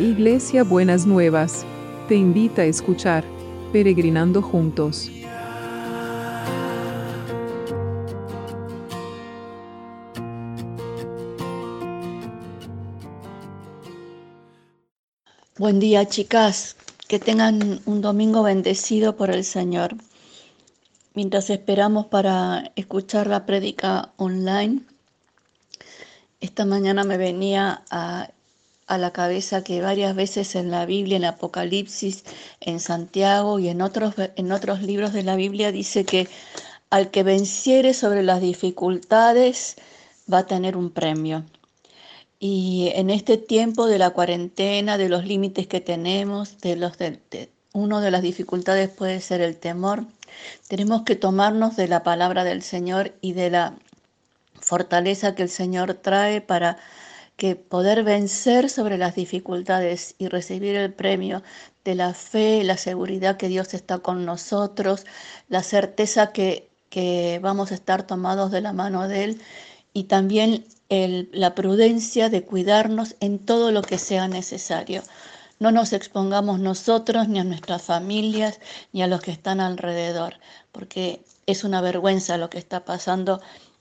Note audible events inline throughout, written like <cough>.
Iglesia Buenas Nuevas, te invita a escuchar Peregrinando Juntos. Buen día chicas, que tengan un domingo bendecido por el Señor. Mientras esperamos para escuchar la prédica online, esta mañana me venía a, la cabeza que varias veces en la Biblia, en Apocalipsis, en Santiago y en otros, en otros libros de la Biblia dice que al que venciere sobre las dificultades va a tener un premio. Y en este tiempo de la cuarentena, de los límites que tenemos, de los de, una de las dificultades puede ser el temor. Tenemos que tomarnos de la palabra del Señor y de la fortaleza que el Señor trae para que poder vencer sobre las dificultades y recibir el premio de la fe, la seguridad que Dios está con nosotros, la certeza que, que vamos a estar tomados de la mano de Él y también la prudencia de cuidarnos en todo lo que sea necesario. No nos expongamos nosotros, ni a nuestras familias, ni a los que están alrededor, porque es una vergüenza lo que está pasando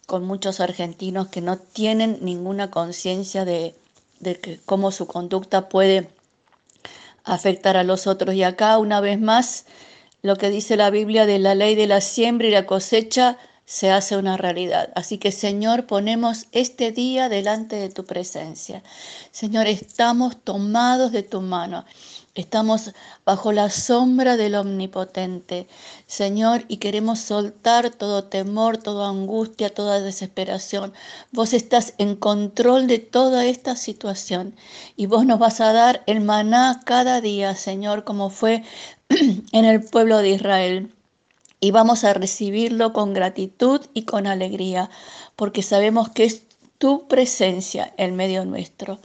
con muchos argentinos que no tienen ninguna conciencia de, de cómo su conducta puede afectar a los otros. Y acá, una vez más, lo que dice la Biblia de la ley de la siembra y la cosecha se hace una realidad. Así que Señor, ponemos este día delante de tu presencia. Señor, estamos tomados de tu mano. Estamos bajo la sombra del Omnipotente, Señor, y queremos soltar todo temor, toda angustia, toda desesperación. Vos estás en control de toda esta situación y vos nos vas a dar el maná cada día, Señor, como fue <clears throat> en el pueblo de Israel y vamos a recibirlo con gratitud y con alegría, porque sabemos que es tu presencia en medio nuestro.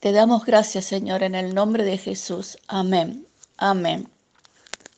Te damos gracias, Señor, en el nombre de Jesús. Amén. Amén.